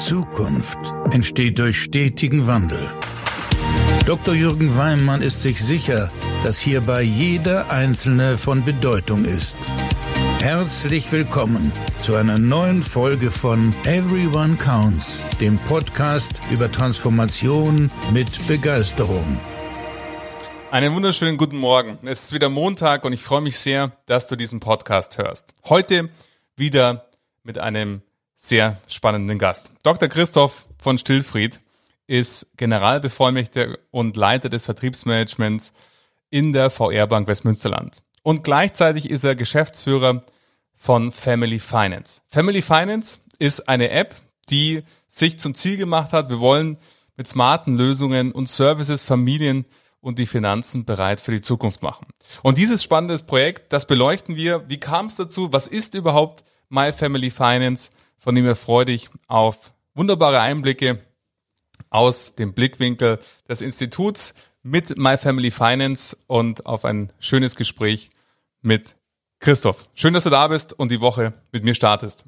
Zukunft entsteht durch stetigen Wandel. Dr. Jürgen Weimann ist sich sicher, dass hierbei jeder Einzelne von Bedeutung ist. Herzlich willkommen zu einer neuen Folge von Everyone Counts, dem Podcast über Transformation mit Begeisterung. Einen wunderschönen guten Morgen. Es ist wieder Montag und ich freue mich sehr, dass du diesen Podcast hörst. Heute wieder mit einem sehr spannenden Gast. Dr. Christoph von Stillfried ist Generalbevollmächtiger und Leiter des Vertriebsmanagements in der VR Bank Westmünsterland. Und gleichzeitig ist er Geschäftsführer von Family Finance. Family Finance ist eine App, die sich zum Ziel gemacht hat, wir wollen mit smarten Lösungen und Services Familien und die Finanzen bereit für die Zukunft machen. Und dieses spannende Projekt, das beleuchten wir. Wie kam es dazu? Was ist überhaupt My Family Finance? Von dem wir freudig auf wunderbare Einblicke aus dem Blickwinkel des Instituts mit My Family Finance und auf ein schönes Gespräch mit Christoph. Schön, dass du da bist und die Woche mit mir startest.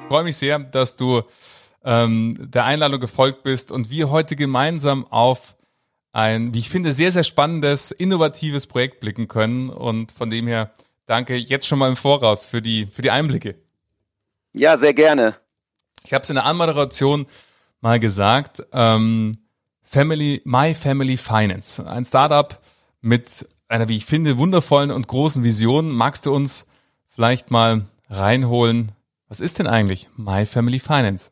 Ich freue mich sehr, dass du ähm, der Einladung gefolgt bist und wir heute gemeinsam auf ein, wie ich finde, sehr, sehr spannendes, innovatives Projekt blicken können. Und von dem her danke jetzt schon mal im Voraus für die, für die Einblicke. Ja, sehr gerne. Ich habe es in der Anmoderation mal gesagt, ähm, Family, My Family Finance, ein Startup mit einer, wie ich finde, wundervollen und großen Vision. Magst du uns vielleicht mal reinholen? Was ist denn eigentlich My Family Finance?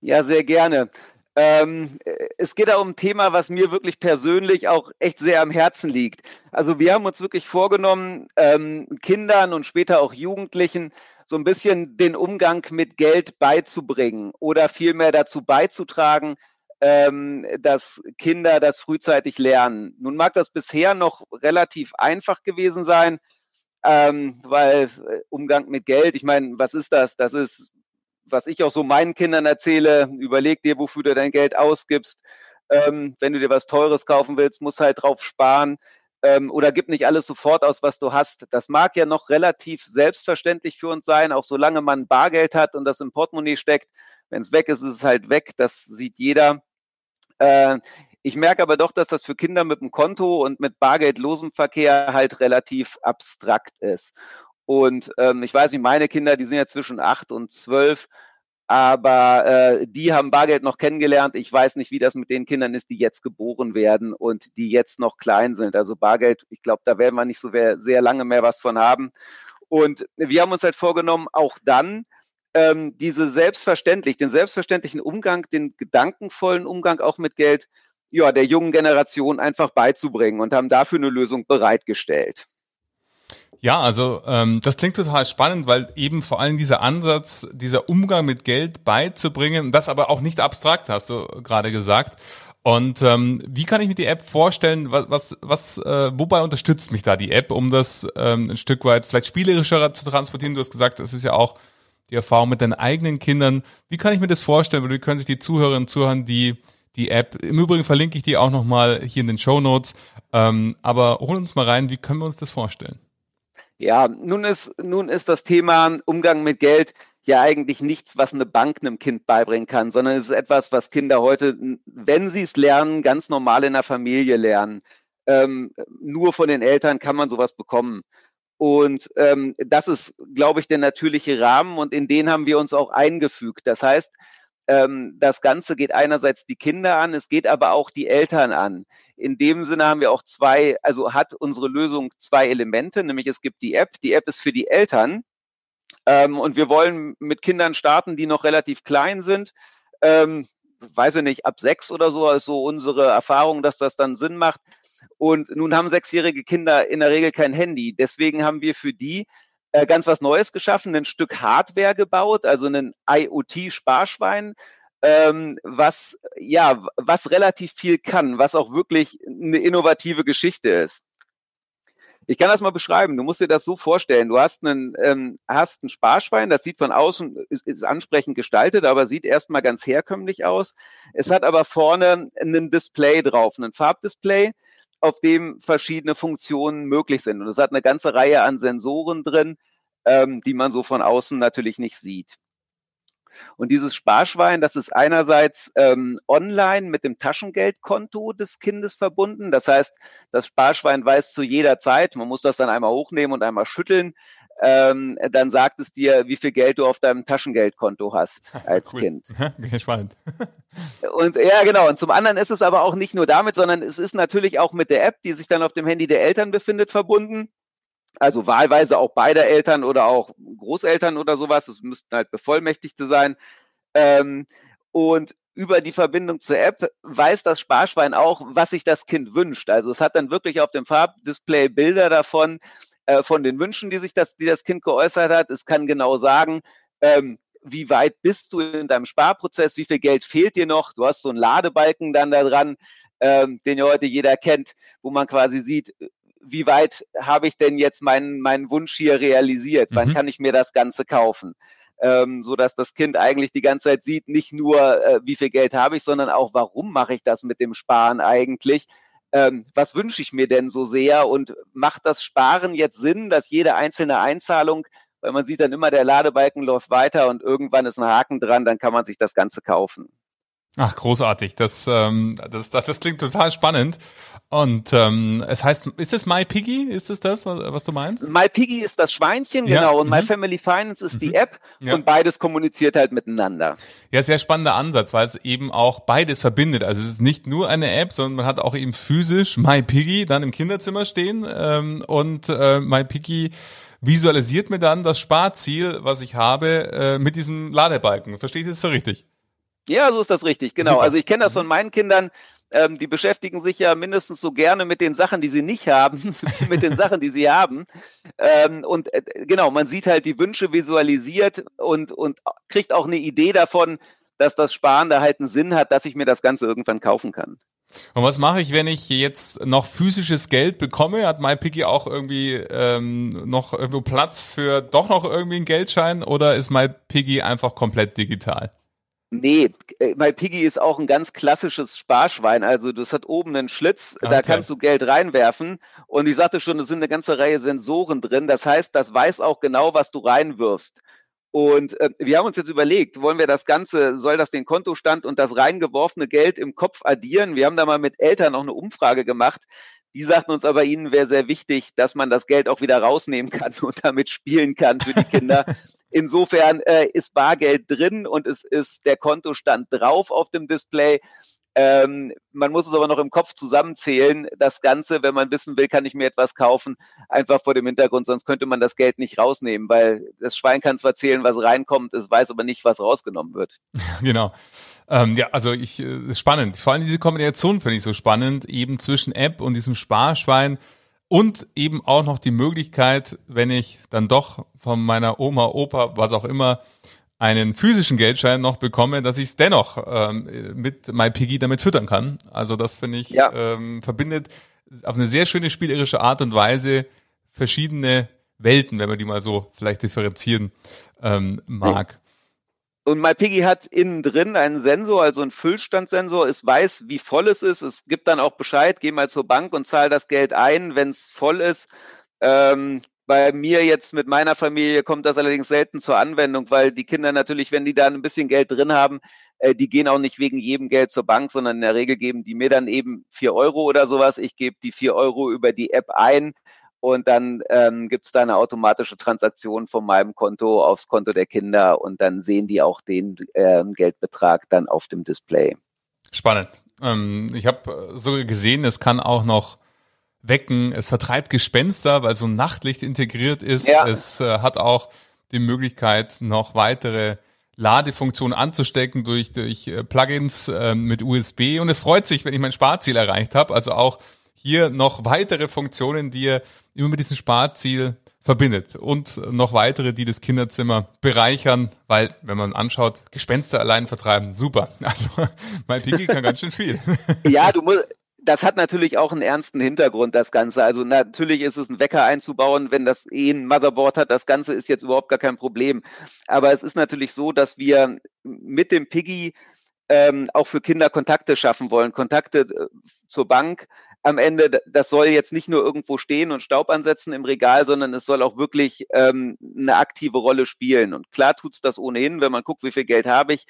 Ja, sehr gerne. Ähm, es geht da um ein Thema, was mir wirklich persönlich auch echt sehr am Herzen liegt. Also wir haben uns wirklich vorgenommen, ähm, Kindern und später auch Jugendlichen so ein bisschen den Umgang mit Geld beizubringen oder vielmehr dazu beizutragen, ähm, dass Kinder das frühzeitig lernen. Nun mag das bisher noch relativ einfach gewesen sein, ähm, weil äh, Umgang mit Geld, ich meine, was ist das? Das ist was ich auch so meinen Kindern erzähle, überleg dir, wofür du dein Geld ausgibst. Ähm, wenn du dir was Teures kaufen willst, musst halt drauf sparen. Ähm, oder gib nicht alles sofort aus, was du hast. Das mag ja noch relativ selbstverständlich für uns sein, auch solange man Bargeld hat und das im Portemonnaie steckt. Wenn es weg ist, ist es halt weg. Das sieht jeder. Äh, ich merke aber doch, dass das für Kinder mit dem Konto und mit bargeldlosem Verkehr halt relativ abstrakt ist. Und ähm, ich weiß nicht, meine Kinder, die sind ja zwischen acht und zwölf, aber äh, die haben Bargeld noch kennengelernt. Ich weiß nicht, wie das mit den Kindern ist, die jetzt geboren werden und die jetzt noch klein sind. Also Bargeld, ich glaube, da werden wir nicht so sehr lange mehr was von haben. Und wir haben uns halt vorgenommen, auch dann ähm, diese selbstverständlich, den selbstverständlichen Umgang, den gedankenvollen Umgang auch mit Geld, ja, der jungen Generation einfach beizubringen und haben dafür eine Lösung bereitgestellt. Ja, also ähm, das klingt total spannend, weil eben vor allem dieser Ansatz, dieser Umgang mit Geld beizubringen, das aber auch nicht abstrakt, hast du gerade gesagt. Und ähm, wie kann ich mir die App vorstellen? Was, was, was äh, wobei unterstützt mich da die App, um das ähm, ein Stück weit vielleicht spielerischer zu transportieren? Du hast gesagt, das ist ja auch die Erfahrung mit deinen eigenen Kindern. Wie kann ich mir das vorstellen? Wie können sich die Zuhörerinnen und Zuhörer die die App. Im Übrigen verlinke ich die auch nochmal hier in den Show Notes. Ähm, aber hol uns mal rein, wie können wir uns das vorstellen? Ja, nun ist, nun ist das Thema Umgang mit Geld ja eigentlich nichts, was eine Bank einem Kind beibringen kann, sondern es ist etwas, was Kinder heute, wenn sie es lernen, ganz normal in der Familie lernen. Ähm, nur von den Eltern kann man sowas bekommen. Und ähm, das ist, glaube ich, der natürliche Rahmen und in den haben wir uns auch eingefügt. Das heißt, ähm, das Ganze geht einerseits die Kinder an, es geht aber auch die Eltern an. In dem Sinne haben wir auch zwei, also hat unsere Lösung zwei Elemente, nämlich es gibt die App. Die App ist für die Eltern. Ähm, und wir wollen mit Kindern starten, die noch relativ klein sind. Ähm, weiß ich nicht, ab sechs oder so ist so unsere Erfahrung, dass das dann Sinn macht. Und nun haben sechsjährige Kinder in der Regel kein Handy. Deswegen haben wir für die äh, ganz was Neues geschaffen, ein Stück Hardware gebaut, also ein IoT-Sparschwein, ähm, was ja, was relativ viel kann, was auch wirklich eine innovative Geschichte ist. Ich kann das mal beschreiben. Du musst dir das so vorstellen. Du hast einen, ähm, hast ein Sparschwein, das sieht von außen, ist, ist ansprechend gestaltet, aber sieht erstmal ganz herkömmlich aus. Es hat aber vorne ein Display drauf, ein Farbdisplay auf dem verschiedene Funktionen möglich sind. Und es hat eine ganze Reihe an Sensoren drin, ähm, die man so von außen natürlich nicht sieht. Und dieses Sparschwein, das ist einerseits ähm, online mit dem Taschengeldkonto des Kindes verbunden. Das heißt, das Sparschwein weiß zu jeder Zeit, man muss das dann einmal hochnehmen und einmal schütteln, ähm, dann sagt es dir, wie viel Geld du auf deinem Taschengeldkonto hast als cool. Kind. Spannend. Und ja, genau. Und zum anderen ist es aber auch nicht nur damit, sondern es ist natürlich auch mit der App, die sich dann auf dem Handy der Eltern befindet, verbunden. Also wahlweise auch beide Eltern oder auch Großeltern oder sowas. Es müssten halt Bevollmächtigte sein. Ähm, und über die Verbindung zur App weiß das Sparschwein auch, was sich das Kind wünscht. Also es hat dann wirklich auf dem Farbdisplay Bilder davon, äh, von den Wünschen, die sich das, die das Kind geäußert hat. Es kann genau sagen, ähm, wie weit bist du in deinem Sparprozess, wie viel Geld fehlt dir noch? Du hast so einen Ladebalken dann da dran, ähm, den ja heute jeder kennt, wo man quasi sieht, wie weit habe ich denn jetzt meinen, meinen Wunsch hier realisiert? Mhm. Wann kann ich mir das Ganze kaufen? Ähm, so dass das Kind eigentlich die ganze Zeit sieht, nicht nur, äh, wie viel Geld habe ich, sondern auch, warum mache ich das mit dem Sparen eigentlich? Ähm, was wünsche ich mir denn so sehr und macht das Sparen jetzt Sinn, dass jede einzelne Einzahlung, weil man sieht dann immer, der Ladebalken läuft weiter und irgendwann ist ein Haken dran, dann kann man sich das Ganze kaufen. Ach, großartig. Das, ähm, das, das, das klingt total spannend. Und ähm, es heißt, ist es My Piggy? Ist es das, was, was du meinst? My Piggy ist das Schweinchen, ja. genau. Und mhm. My Family Finance ist mhm. die App. Ja. Und beides kommuniziert halt miteinander. Ja, sehr spannender Ansatz, weil es eben auch beides verbindet. Also es ist nicht nur eine App, sondern man hat auch eben physisch My Piggy dann im Kinderzimmer stehen. Ähm, und äh, My Piggy visualisiert mir dann das Sparziel, was ich habe, äh, mit diesem Ladebalken. Verstehe ich das so richtig? Ja, so ist das richtig, genau. Super. Also ich kenne das von mhm. meinen Kindern, ähm, die beschäftigen sich ja mindestens so gerne mit den Sachen, die sie nicht haben, mit den Sachen, die sie haben. Ähm, und äh, genau, man sieht halt die Wünsche visualisiert und, und kriegt auch eine Idee davon, dass das Sparen da halt einen Sinn hat, dass ich mir das Ganze irgendwann kaufen kann. Und was mache ich, wenn ich jetzt noch physisches Geld bekomme? Hat MyPiggy auch irgendwie ähm, noch irgendwo Platz für doch noch irgendwie einen Geldschein oder ist MyPiggy einfach komplett digital? Nee, äh, MyPiggy ist auch ein ganz klassisches Sparschwein. Also das hat oben einen Schlitz, okay. da kannst du Geld reinwerfen. Und ich sagte schon, es sind eine ganze Reihe Sensoren drin. Das heißt, das weiß auch genau, was du reinwirfst. Und äh, wir haben uns jetzt überlegt, wollen wir das Ganze, soll das den Kontostand und das reingeworfene Geld im Kopf addieren? Wir haben da mal mit Eltern noch eine Umfrage gemacht. Die sagten uns aber, ihnen wäre sehr wichtig, dass man das Geld auch wieder rausnehmen kann und damit spielen kann für die Kinder. Insofern äh, ist Bargeld drin und es ist der Kontostand drauf auf dem Display. Ähm, man muss es aber noch im Kopf zusammenzählen. Das Ganze, wenn man wissen will, kann ich mir etwas kaufen, einfach vor dem Hintergrund, sonst könnte man das Geld nicht rausnehmen, weil das Schwein kann zwar zählen, was reinkommt, es weiß aber nicht, was rausgenommen wird. Genau. Ähm, ja, also ich äh, spannend. Vor allem diese Kombination finde ich so spannend, eben zwischen App und diesem Sparschwein. Und eben auch noch die Möglichkeit, wenn ich dann doch von meiner Oma, Opa, was auch immer, einen physischen Geldschein noch bekomme, dass ich es dennoch ähm, mit MyPiggy damit füttern kann. Also das finde ich ja. ähm, verbindet auf eine sehr schöne spielerische Art und Weise verschiedene Welten, wenn man die mal so vielleicht differenzieren ähm, mag. Und MyPiggy hat innen drin einen Sensor, also einen Füllstandsensor. Es weiß, wie voll es ist. Es gibt dann auch Bescheid, geh mal zur Bank und zahl das Geld ein, wenn es voll ist. Ähm, bei mir jetzt mit meiner Familie kommt das allerdings selten zur Anwendung, weil die Kinder natürlich, wenn die da ein bisschen Geld drin haben, äh, die gehen auch nicht wegen jedem Geld zur Bank, sondern in der Regel geben die mir dann eben vier Euro oder sowas. Ich gebe die vier Euro über die App ein und dann ähm, gibt es da eine automatische Transaktion von meinem Konto aufs Konto der Kinder und dann sehen die auch den äh, Geldbetrag dann auf dem Display. Spannend. Ähm, ich habe sogar gesehen, es kann auch noch wecken, es vertreibt Gespenster, weil so ein Nachtlicht integriert ist. Ja. Es äh, hat auch die Möglichkeit, noch weitere Ladefunktionen anzustecken durch, durch äh, Plugins äh, mit USB und es freut sich, wenn ich mein Sparziel erreicht habe. Also auch hier noch weitere Funktionen, die ihr immer mit diesem Sparziel verbindet und noch weitere, die das Kinderzimmer bereichern, weil, wenn man anschaut, Gespenster allein vertreiben, super. Also mein Piggy kann ganz schön viel. Ja, du musst, das hat natürlich auch einen ernsten Hintergrund, das Ganze. Also natürlich ist es ein Wecker einzubauen, wenn das eh ein Motherboard hat. Das Ganze ist jetzt überhaupt gar kein Problem. Aber es ist natürlich so, dass wir mit dem Piggy ähm, auch für Kinder Kontakte schaffen wollen. Kontakte äh, zur Bank, am Ende, das soll jetzt nicht nur irgendwo stehen und Staub ansetzen im Regal, sondern es soll auch wirklich ähm, eine aktive Rolle spielen. Und klar tut's das ohnehin, wenn man guckt, wie viel Geld habe ich.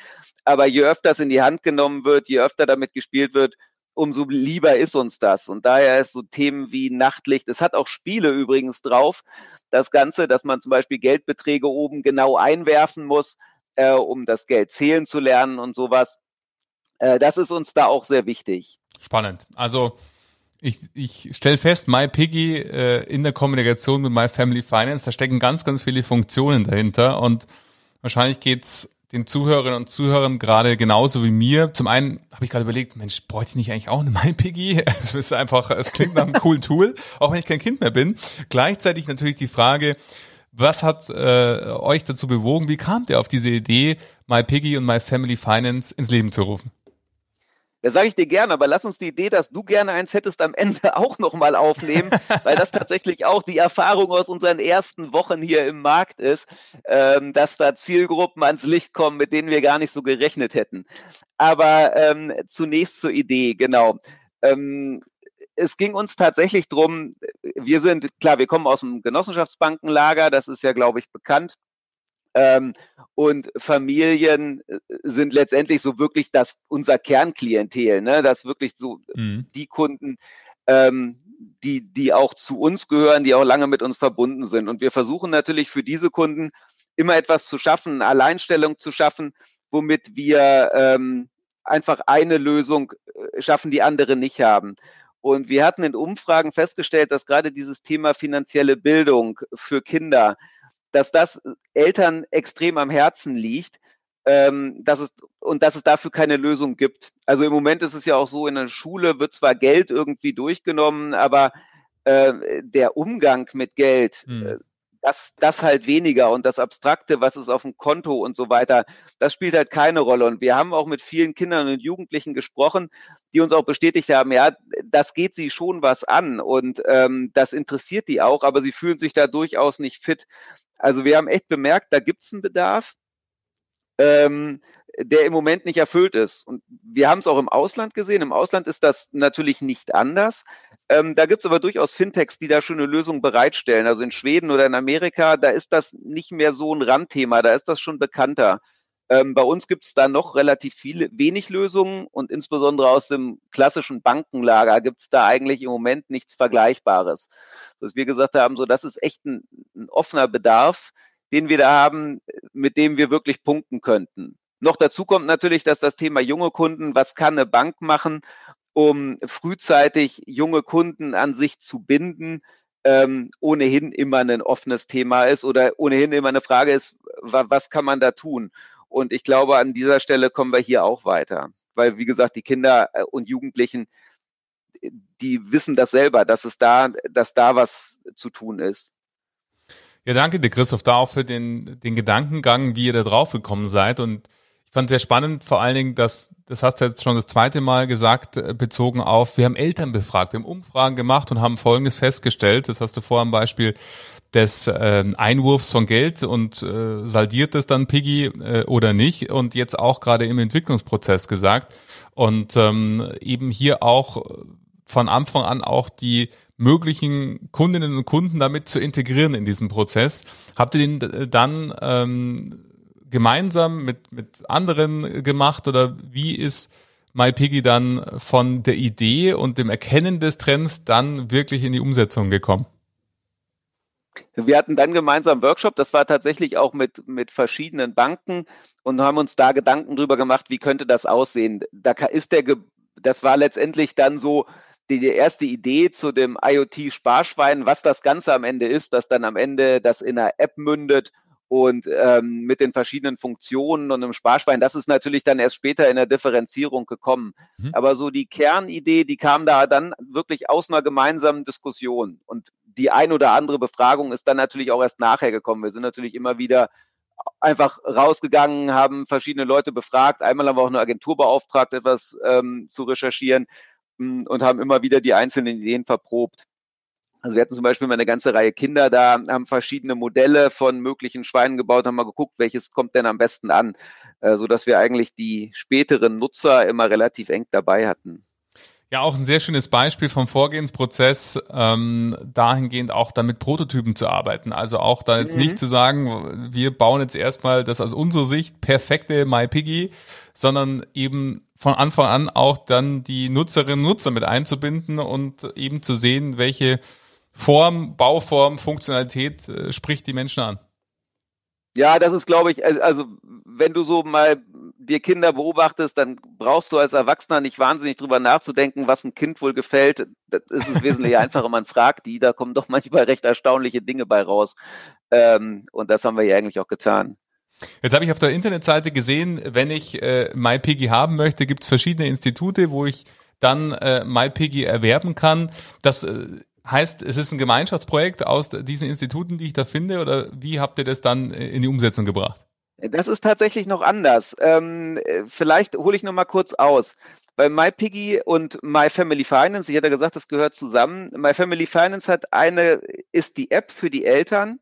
Aber je öfter es in die Hand genommen wird, je öfter damit gespielt wird, umso lieber ist uns das. Und daher ist so Themen wie Nachtlicht, es hat auch Spiele übrigens drauf, das Ganze, dass man zum Beispiel Geldbeträge oben genau einwerfen muss, äh, um das Geld zählen zu lernen und sowas. Äh, das ist uns da auch sehr wichtig. Spannend. Also ich, ich stelle fest, MyPiggy äh, in der Kommunikation mit My Family Finance, da stecken ganz, ganz viele Funktionen dahinter und wahrscheinlich geht's den Zuhörerinnen und Zuhörern gerade genauso wie mir. Zum einen habe ich gerade überlegt, Mensch, bräuchte ich nicht eigentlich auch eine MyPiggy? Es ist einfach, es klingt nach einem coolen Tool, auch wenn ich kein Kind mehr bin. Gleichzeitig natürlich die Frage, was hat äh, euch dazu bewogen? Wie kamt ihr auf diese Idee, MyPiggy und My Family Finance ins Leben zu rufen? Das sage ich dir gerne, aber lass uns die Idee, dass du gerne eins hättest, am Ende auch nochmal aufnehmen, weil das tatsächlich auch die Erfahrung aus unseren ersten Wochen hier im Markt ist, ähm, dass da Zielgruppen ans Licht kommen, mit denen wir gar nicht so gerechnet hätten. Aber ähm, zunächst zur Idee, genau. Ähm, es ging uns tatsächlich drum. wir sind, klar, wir kommen aus dem Genossenschaftsbankenlager, das ist ja, glaube ich, bekannt. Ähm, und Familien äh, sind letztendlich so wirklich das unser Kernklientel, ne? Das wirklich so mhm. die Kunden, ähm, die, die auch zu uns gehören, die auch lange mit uns verbunden sind. Und wir versuchen natürlich für diese Kunden immer etwas zu schaffen, eine Alleinstellung zu schaffen, womit wir ähm, einfach eine Lösung äh, schaffen, die andere nicht haben. Und wir hatten in Umfragen festgestellt, dass gerade dieses Thema finanzielle Bildung für Kinder dass das Eltern extrem am Herzen liegt. Ähm, dass es, und dass es dafür keine Lösung gibt. Also im Moment ist es ja auch so, in der Schule wird zwar Geld irgendwie durchgenommen, aber äh, der Umgang mit Geld, hm. Das, das halt weniger und das Abstrakte, was ist auf dem Konto und so weiter, das spielt halt keine Rolle. Und wir haben auch mit vielen Kindern und Jugendlichen gesprochen, die uns auch bestätigt haben, ja, das geht sie schon was an und ähm, das interessiert die auch, aber sie fühlen sich da durchaus nicht fit. Also wir haben echt bemerkt, da gibt es einen Bedarf, ähm, der im Moment nicht erfüllt ist. Und wir haben es auch im Ausland gesehen. Im Ausland ist das natürlich nicht anders. Ähm, da gibt es aber durchaus Fintechs, die da schon eine Lösung bereitstellen. Also in Schweden oder in Amerika, da ist das nicht mehr so ein Randthema, da ist das schon bekannter. Ähm, bei uns gibt es da noch relativ viele, wenig Lösungen und insbesondere aus dem klassischen Bankenlager gibt es da eigentlich im Moment nichts Vergleichbares. Dass wir gesagt haben, so das ist echt ein, ein offener Bedarf, den wir da haben, mit dem wir wirklich punkten könnten. Noch dazu kommt natürlich, dass das Thema junge Kunden, was kann eine Bank machen, um frühzeitig junge Kunden an sich zu binden, ähm, ohnehin immer ein offenes Thema ist oder ohnehin immer eine Frage ist, was kann man da tun? Und ich glaube, an dieser Stelle kommen wir hier auch weiter. Weil, wie gesagt, die Kinder äh, und Jugendlichen, die wissen das selber, dass es da, dass da was zu tun ist. Ja, danke dir, Christoph, da auch für den, den Gedankengang, wie ihr da drauf gekommen seid. Und ich fand sehr spannend, vor allen Dingen, dass, das hast du jetzt schon das zweite Mal gesagt, äh, bezogen auf, wir haben Eltern befragt, wir haben Umfragen gemacht und haben Folgendes festgestellt. Das hast du vor am Beispiel des äh, Einwurfs von Geld und äh, saldiert es dann Piggy äh, oder nicht und jetzt auch gerade im Entwicklungsprozess gesagt und ähm, eben hier auch von Anfang an auch die möglichen Kundinnen und Kunden damit zu integrieren in diesem Prozess. Habt ihr den dann ähm, gemeinsam mit, mit anderen gemacht oder wie ist MyPiggy dann von der Idee und dem Erkennen des Trends dann wirklich in die Umsetzung gekommen? Wir hatten dann gemeinsam einen Workshop, das war tatsächlich auch mit, mit verschiedenen Banken und haben uns da Gedanken drüber gemacht, wie könnte das aussehen. Da ist der, das war letztendlich dann so die, die erste Idee zu dem IoT-Sparschwein, was das Ganze am Ende ist, dass dann am Ende das in einer App mündet und ähm, mit den verschiedenen Funktionen und einem Sparschwein, das ist natürlich dann erst später in der Differenzierung gekommen. Mhm. Aber so die Kernidee, die kam da dann wirklich aus einer gemeinsamen Diskussion. Und die ein oder andere Befragung ist dann natürlich auch erst nachher gekommen. Wir sind natürlich immer wieder einfach rausgegangen, haben verschiedene Leute befragt. Einmal haben wir auch eine Agentur beauftragt, etwas ähm, zu recherchieren und haben immer wieder die einzelnen Ideen verprobt. Also wir hatten zum Beispiel mal eine ganze Reihe Kinder da, haben verschiedene Modelle von möglichen Schweinen gebaut, haben mal geguckt, welches kommt denn am besten an, äh, so dass wir eigentlich die späteren Nutzer immer relativ eng dabei hatten. Ja, auch ein sehr schönes Beispiel vom Vorgehensprozess, ähm, dahingehend auch dann mit Prototypen zu arbeiten. Also auch da jetzt mhm. nicht zu sagen, wir bauen jetzt erstmal das aus unserer Sicht perfekte MyPiggy, sondern eben von Anfang an auch dann die Nutzerinnen und Nutzer mit einzubinden und eben zu sehen, welche Form, Bauform, Funktionalität äh, spricht die Menschen an. Ja, das ist, glaube ich, also wenn du so mal dir Kinder beobachtest, dann brauchst du als Erwachsener nicht wahnsinnig drüber nachzudenken, was ein Kind wohl gefällt. Das ist es wesentlich einfacher. Man fragt die, da kommen doch manchmal recht erstaunliche Dinge bei raus. Ähm, und das haben wir ja eigentlich auch getan. Jetzt habe ich auf der Internetseite gesehen, wenn ich äh, MyPiggy haben möchte, gibt es verschiedene Institute, wo ich dann äh, MyPiggy erwerben kann. Das äh, Heißt, es ist ein Gemeinschaftsprojekt aus diesen Instituten, die ich da finde, oder wie habt ihr das dann in die Umsetzung gebracht? Das ist tatsächlich noch anders. Ähm, vielleicht hole ich noch mal kurz aus. Bei MyPiggy und My Family Finance, ich hatte gesagt, das gehört zusammen. My Family Finance hat eine, ist die App für die Eltern,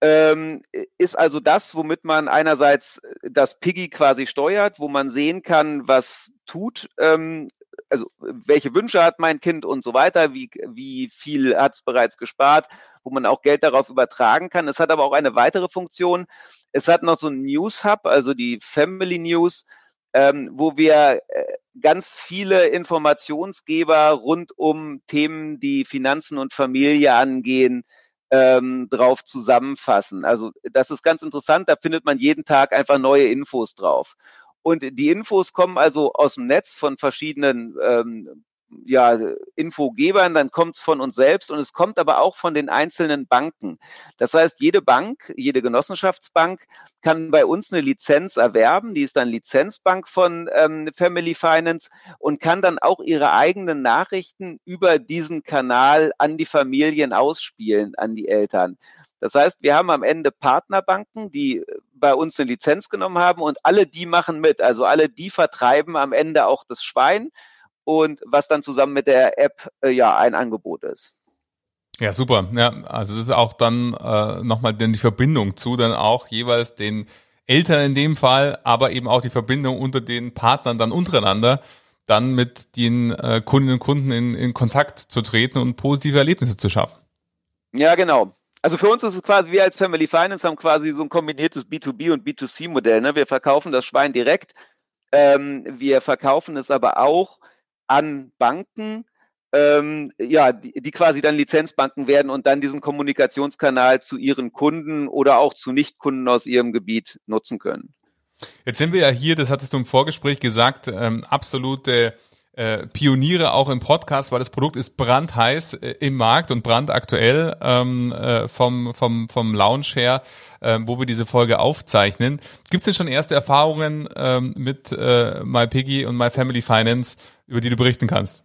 ähm, ist also das, womit man einerseits das Piggy quasi steuert, wo man sehen kann, was tut, ähm, also welche Wünsche hat mein Kind und so weiter, wie, wie viel hat es bereits gespart, wo man auch Geld darauf übertragen kann. Es hat aber auch eine weitere Funktion. Es hat noch so ein News Hub, also die Family News, ähm, wo wir äh, ganz viele Informationsgeber rund um Themen, die Finanzen und Familie angehen, ähm, drauf zusammenfassen. Also das ist ganz interessant, da findet man jeden Tag einfach neue Infos drauf. Und die Infos kommen also aus dem Netz von verschiedenen ähm, ja, Infogebern, dann kommt es von uns selbst und es kommt aber auch von den einzelnen Banken. Das heißt, jede Bank, jede Genossenschaftsbank kann bei uns eine Lizenz erwerben, die ist dann Lizenzbank von ähm, Family Finance und kann dann auch ihre eigenen Nachrichten über diesen Kanal an die Familien ausspielen, an die Eltern. Das heißt, wir haben am Ende Partnerbanken, die bei uns eine Lizenz genommen haben und alle die machen mit. Also alle die vertreiben am Ende auch das Schwein und was dann zusammen mit der App äh, ja ein Angebot ist. Ja, super. Ja, also das ist auch dann äh, nochmal die Verbindung zu dann auch jeweils den Eltern in dem Fall, aber eben auch die Verbindung unter den Partnern dann untereinander, dann mit den äh, Kundinnen und Kunden in, in Kontakt zu treten und positive Erlebnisse zu schaffen. Ja, genau. Also für uns ist es quasi, wir als Family Finance haben quasi so ein kombiniertes B2B und B2C-Modell. Ne? Wir verkaufen das Schwein direkt, ähm, wir verkaufen es aber auch an Banken, ähm, ja, die, die quasi dann Lizenzbanken werden und dann diesen Kommunikationskanal zu ihren Kunden oder auch zu Nichtkunden aus ihrem Gebiet nutzen können. Jetzt sind wir ja hier, das hattest du im Vorgespräch gesagt, ähm, absolute äh, Pioniere auch im Podcast, weil das Produkt ist brandheiß äh, im Markt und brandaktuell ähm, äh, vom, vom, vom Launch her, äh, wo wir diese Folge aufzeichnen. Gibt es denn schon erste Erfahrungen ähm, mit äh, MyPiggy und My Family Finance, über die du berichten kannst?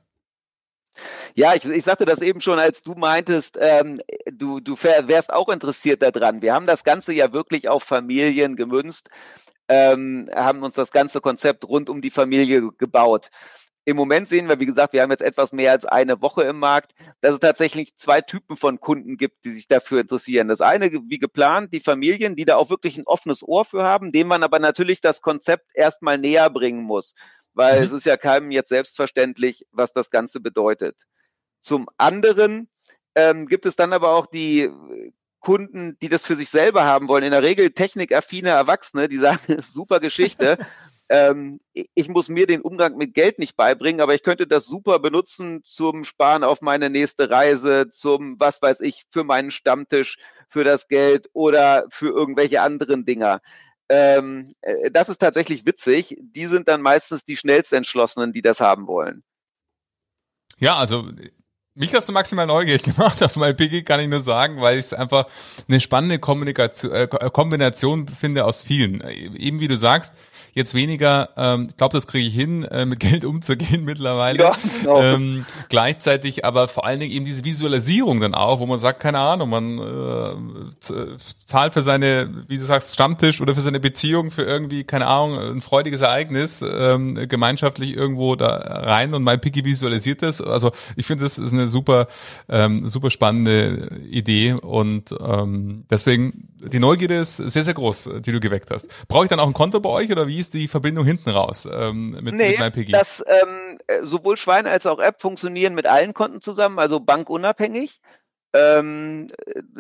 Ja, ich, ich sagte das eben schon, als du meintest, ähm, du, du wärst auch interessiert daran. Wir haben das Ganze ja wirklich auf Familien gemünzt, ähm, haben uns das ganze Konzept rund um die Familie gebaut. Im Moment sehen wir, wie gesagt, wir haben jetzt etwas mehr als eine Woche im Markt, dass es tatsächlich zwei Typen von Kunden gibt, die sich dafür interessieren. Das eine, wie geplant, die Familien, die da auch wirklich ein offenes Ohr für haben, dem man aber natürlich das Konzept erstmal näher bringen muss, weil mhm. es ist ja keinem jetzt selbstverständlich, was das Ganze bedeutet. Zum anderen ähm, gibt es dann aber auch die Kunden, die das für sich selber haben wollen. In der Regel technikaffine Erwachsene, die sagen, super Geschichte. ähm, ich muss mir den Umgang mit Geld nicht beibringen, aber ich könnte das super benutzen zum Sparen auf meine nächste Reise, zum, was weiß ich, für meinen Stammtisch, für das Geld oder für irgendwelche anderen Dinger. Ähm, äh, das ist tatsächlich witzig. Die sind dann meistens die schnellst entschlossenen, die das haben wollen. Ja, also mich hast du maximal neugierig gemacht auf mein Piggy, kann ich nur sagen, weil ich es einfach eine spannende Kommunikation, äh, Kombination finde aus vielen. Eben wie du sagst, jetzt weniger, ähm, ich glaube, das kriege ich hin, äh, mit Geld umzugehen mittlerweile. Ja, genau. ähm, gleichzeitig aber vor allen Dingen eben diese Visualisierung dann auch, wo man sagt, keine Ahnung, man äh, zahlt für seine, wie du sagst, Stammtisch oder für seine Beziehung, für irgendwie, keine Ahnung, ein freudiges Ereignis, ähm, gemeinschaftlich irgendwo da rein und mein Piggy visualisiert das. Also ich finde, das ist eine super, ähm, super spannende Idee und ähm, deswegen die Neugierde ist sehr, sehr groß, die du geweckt hast. Brauche ich dann auch ein Konto bei euch oder wie ist die Verbindung hinten raus ähm, mit, nee, mit MyPiggy? Das, ähm, äh, sowohl Schwein als auch App funktionieren mit allen Konten zusammen, also bankunabhängig. Ähm,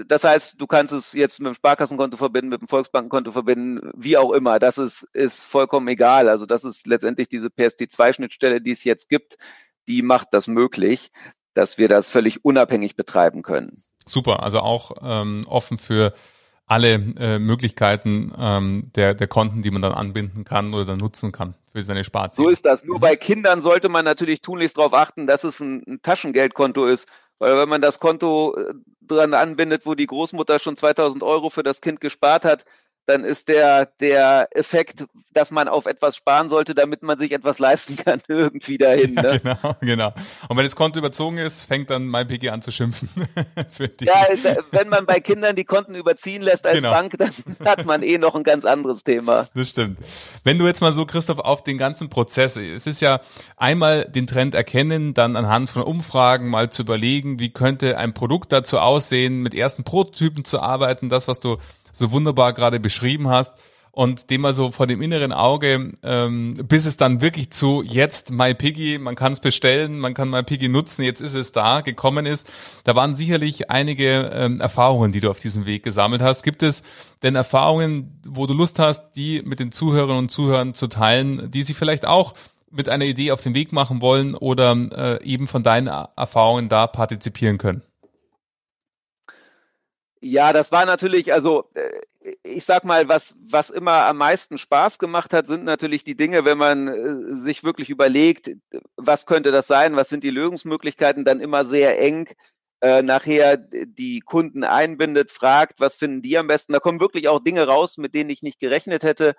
das heißt, du kannst es jetzt mit dem Sparkassenkonto verbinden, mit dem Volksbankenkonto verbinden, wie auch immer. Das ist, ist vollkommen egal. Also das ist letztendlich diese PSD2-Schnittstelle, die es jetzt gibt, die macht das möglich, dass wir das völlig unabhängig betreiben können. Super, also auch ähm, offen für alle äh, Möglichkeiten ähm, der, der Konten, die man dann anbinden kann oder dann nutzen kann für seine Sparziele. So ist das. Nur bei Kindern sollte man natürlich tunlichst darauf achten, dass es ein, ein Taschengeldkonto ist. Weil wenn man das Konto äh, dran anbindet, wo die Großmutter schon 2000 Euro für das Kind gespart hat, dann ist der, der Effekt, dass man auf etwas sparen sollte, damit man sich etwas leisten kann, irgendwie dahin. Ne? Ja, genau, genau. Und wenn das Konto überzogen ist, fängt dann MyPiggy an zu schimpfen. ja, wenn man bei Kindern die Konten überziehen lässt als genau. Bank, dann hat man eh noch ein ganz anderes Thema. Das stimmt. Wenn du jetzt mal so, Christoph, auf den ganzen Prozess, es ist ja einmal den Trend erkennen, dann anhand von Umfragen mal zu überlegen, wie könnte ein Produkt dazu aussehen, mit ersten Prototypen zu arbeiten, das, was du so wunderbar gerade beschrieben hast und dem mal so vor dem inneren Auge, ähm, bis es dann wirklich zu jetzt MyPiggy, man kann es bestellen, man kann MyPiggy nutzen, jetzt ist es da, gekommen ist. Da waren sicherlich einige ähm, Erfahrungen, die du auf diesem Weg gesammelt hast. Gibt es denn Erfahrungen, wo du Lust hast, die mit den Zuhörerinnen und Zuhörern zu teilen, die sie vielleicht auch mit einer Idee auf den Weg machen wollen oder äh, eben von deinen Erfahrungen da partizipieren können? Ja, das war natürlich, also äh, ich sag mal, was, was immer am meisten Spaß gemacht hat, sind natürlich die Dinge, wenn man äh, sich wirklich überlegt, was könnte das sein, was sind die Lösungsmöglichkeiten, dann immer sehr eng äh, nachher die Kunden einbindet, fragt, was finden die am besten. Da kommen wirklich auch Dinge raus, mit denen ich nicht gerechnet hätte,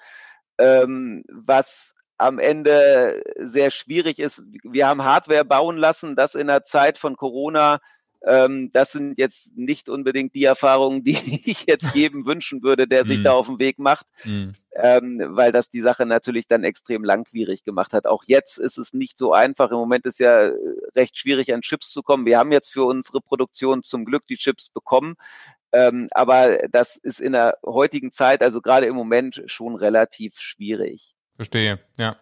ähm, was am Ende sehr schwierig ist. Wir haben Hardware bauen lassen, das in der Zeit von Corona ähm, das sind jetzt nicht unbedingt die Erfahrungen, die ich jetzt jedem wünschen würde, der sich mm. da auf den Weg macht, mm. ähm, weil das die Sache natürlich dann extrem langwierig gemacht hat. Auch jetzt ist es nicht so einfach. Im Moment ist ja äh, recht schwierig, an Chips zu kommen. Wir haben jetzt für unsere Produktion zum Glück die Chips bekommen. Ähm, aber das ist in der heutigen Zeit, also gerade im Moment, schon relativ schwierig. Verstehe, ja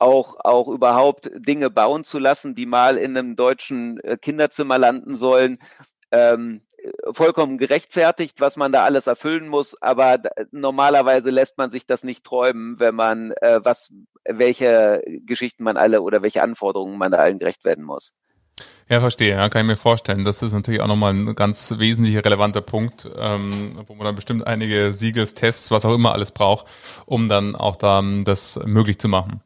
auch, auch überhaupt Dinge bauen zu lassen, die mal in einem deutschen äh, Kinderzimmer landen sollen. Ähm, vollkommen gerechtfertigt, was man da alles erfüllen muss, aber normalerweise lässt man sich das nicht träumen, wenn man äh, was, welche Geschichten man alle oder welche Anforderungen man da allen gerecht werden muss. Ja, verstehe. Ja, kann ich mir vorstellen. Das ist natürlich auch nochmal ein ganz wesentlicher, relevanter Punkt, ähm, wo man dann bestimmt einige Siegestests, was auch immer alles braucht, um dann auch da das möglich zu machen.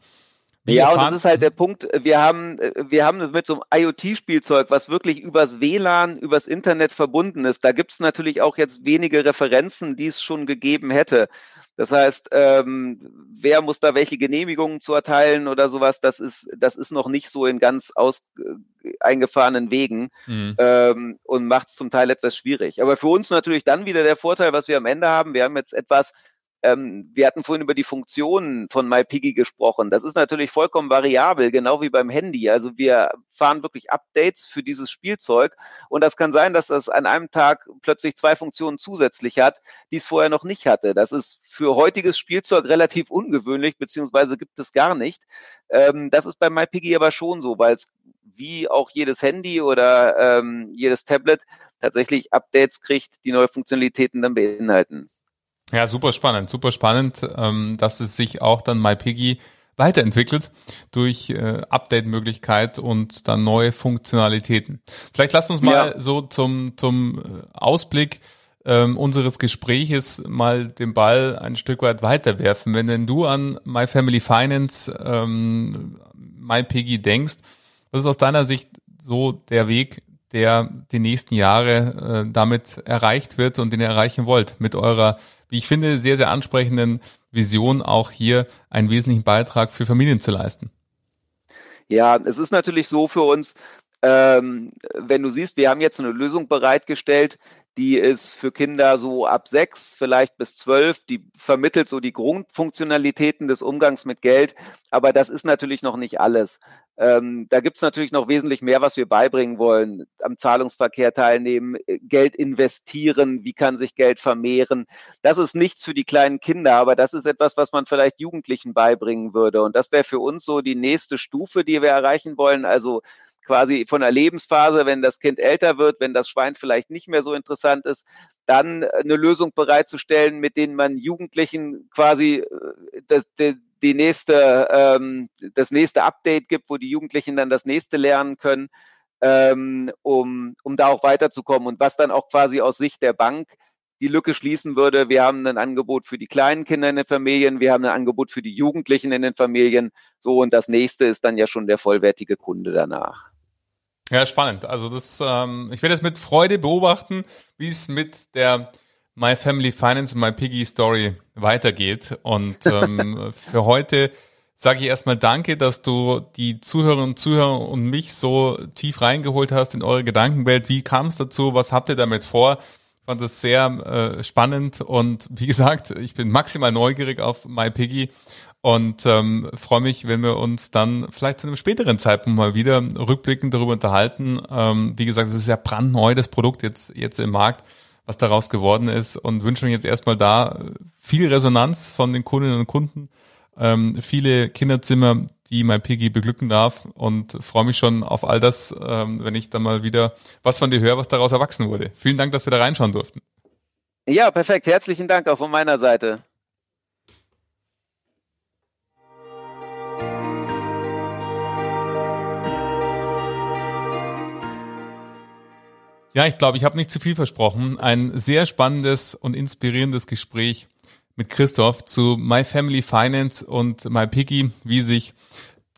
Wie ja, und das ist halt der Punkt, wir haben, wir haben mit so einem IoT-Spielzeug, was wirklich übers WLAN, übers Internet verbunden ist, da gibt's natürlich auch jetzt wenige Referenzen, die es schon gegeben hätte. Das heißt, ähm, wer muss da welche Genehmigungen zu erteilen oder sowas, das ist, das ist noch nicht so in ganz aus, äh, eingefahrenen Wegen mhm. ähm, und macht es zum Teil etwas schwierig. Aber für uns natürlich dann wieder der Vorteil, was wir am Ende haben, wir haben jetzt etwas, ähm, wir hatten vorhin über die Funktionen von MyPiggy gesprochen. Das ist natürlich vollkommen variabel, genau wie beim Handy. Also wir fahren wirklich Updates für dieses Spielzeug und das kann sein, dass das an einem Tag plötzlich zwei Funktionen zusätzlich hat, die es vorher noch nicht hatte. Das ist für heutiges Spielzeug relativ ungewöhnlich, beziehungsweise gibt es gar nicht. Ähm, das ist bei MyPiggy aber schon so, weil es wie auch jedes Handy oder ähm, jedes Tablet tatsächlich Updates kriegt, die neue Funktionalitäten dann beinhalten. Ja, super spannend, super spannend, ähm, dass es sich auch dann MyPiggy weiterentwickelt durch äh, Update-Möglichkeit und dann neue Funktionalitäten. Vielleicht lasst uns mal ja. so zum, zum äh, Ausblick ähm, unseres Gespräches mal den Ball ein Stück weit weiterwerfen. Wenn denn du an My Family Finance, ähm, MyPiggy denkst, was ist aus deiner Sicht so der Weg, der die nächsten Jahre äh, damit erreicht wird und den ihr erreichen wollt mit eurer wie ich finde, sehr, sehr ansprechenden Vision auch hier einen wesentlichen Beitrag für Familien zu leisten. Ja, es ist natürlich so für uns, Ähm, wenn du siehst, wir haben jetzt eine Lösung bereitgestellt, die ist für Kinder so ab sechs, vielleicht bis zwölf, die vermittelt so die Grundfunktionalitäten des Umgangs mit Geld, aber das ist natürlich noch nicht alles. Ähm, da gibt es natürlich noch wesentlich mehr, was wir beibringen wollen. Am Zahlungsverkehr teilnehmen, äh, Geld investieren, wie kann sich Geld vermehren. Das ist nichts für die kleinen Kinder, aber das ist etwas, was man vielleicht Jugendlichen beibringen würde. Und das wäre für uns so die nächste Stufe, die wir erreichen wollen. Also quasi von der Lebensphase, wenn das Kind älter wird, wenn das Schwein vielleicht nicht mehr so interessant ist, dann eine Lösung bereitzustellen, mit denen man Jugendlichen quasi äh, das, die, die nächste, ähm, das nächste Update gibt, wo die Jugendlichen dann das nächste lernen können, ähm, um, um da auch weiterzukommen und was dann auch quasi aus Sicht der Bank die Lücke schließen würde. Wir haben ein Angebot für die kleinen Kinder in den Familien, wir haben ein Angebot für die Jugendlichen in den Familien. So, und das nächste ist dann ja schon der vollwertige Kunde danach. Ja, spannend. Also das, ähm, ich werde es mit Freude beobachten, wie es mit der My Family Finance My Piggy Story weitergeht. Und ähm, für heute sage ich erstmal Danke, dass du die Zuhörerinnen und Zuhörer und mich so tief reingeholt hast in eure Gedankenwelt. Wie kam es dazu? Was habt ihr damit vor? Ich fand das sehr äh, spannend und wie gesagt, ich bin maximal neugierig auf My Piggy und ähm, freue mich, wenn wir uns dann vielleicht zu einem späteren Zeitpunkt mal wieder rückblickend darüber unterhalten. Ähm, wie gesagt, es ist ja brandneu, das Produkt jetzt, jetzt im Markt, was daraus geworden ist und wünsche mir jetzt erstmal da viel Resonanz von den Kundinnen und Kunden, ähm, viele Kinderzimmer, die mein Piggy beglücken darf und freue mich schon auf all das, ähm, wenn ich dann mal wieder was von dir höre, was daraus erwachsen wurde. Vielen Dank, dass wir da reinschauen durften. Ja, perfekt. Herzlichen Dank auch von meiner Seite. Ja, ich glaube, ich habe nicht zu viel versprochen. Ein sehr spannendes und inspirierendes Gespräch mit Christoph zu My Family Finance und My Piggy, wie sich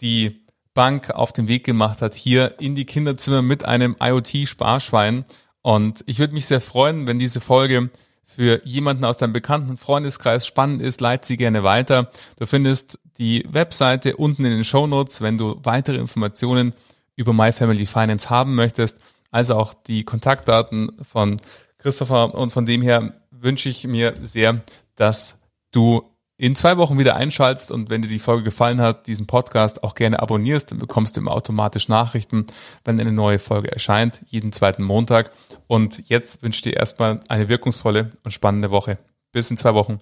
die Bank auf den Weg gemacht hat, hier in die Kinderzimmer mit einem IoT-Sparschwein. Und ich würde mich sehr freuen, wenn diese Folge für jemanden aus deinem bekannten Freundeskreis spannend ist, leite sie gerne weiter. Du findest die Webseite unten in den Show Notes, wenn du weitere Informationen über My Family Finance haben möchtest als auch die Kontaktdaten von Christopher. Und von dem her wünsche ich mir sehr, dass du in zwei Wochen wieder einschaltest und wenn dir die Folge gefallen hat, diesen Podcast auch gerne abonnierst, dann bekommst du immer automatisch Nachrichten, wenn eine neue Folge erscheint, jeden zweiten Montag. Und jetzt wünsche ich dir erstmal eine wirkungsvolle und spannende Woche. Bis in zwei Wochen.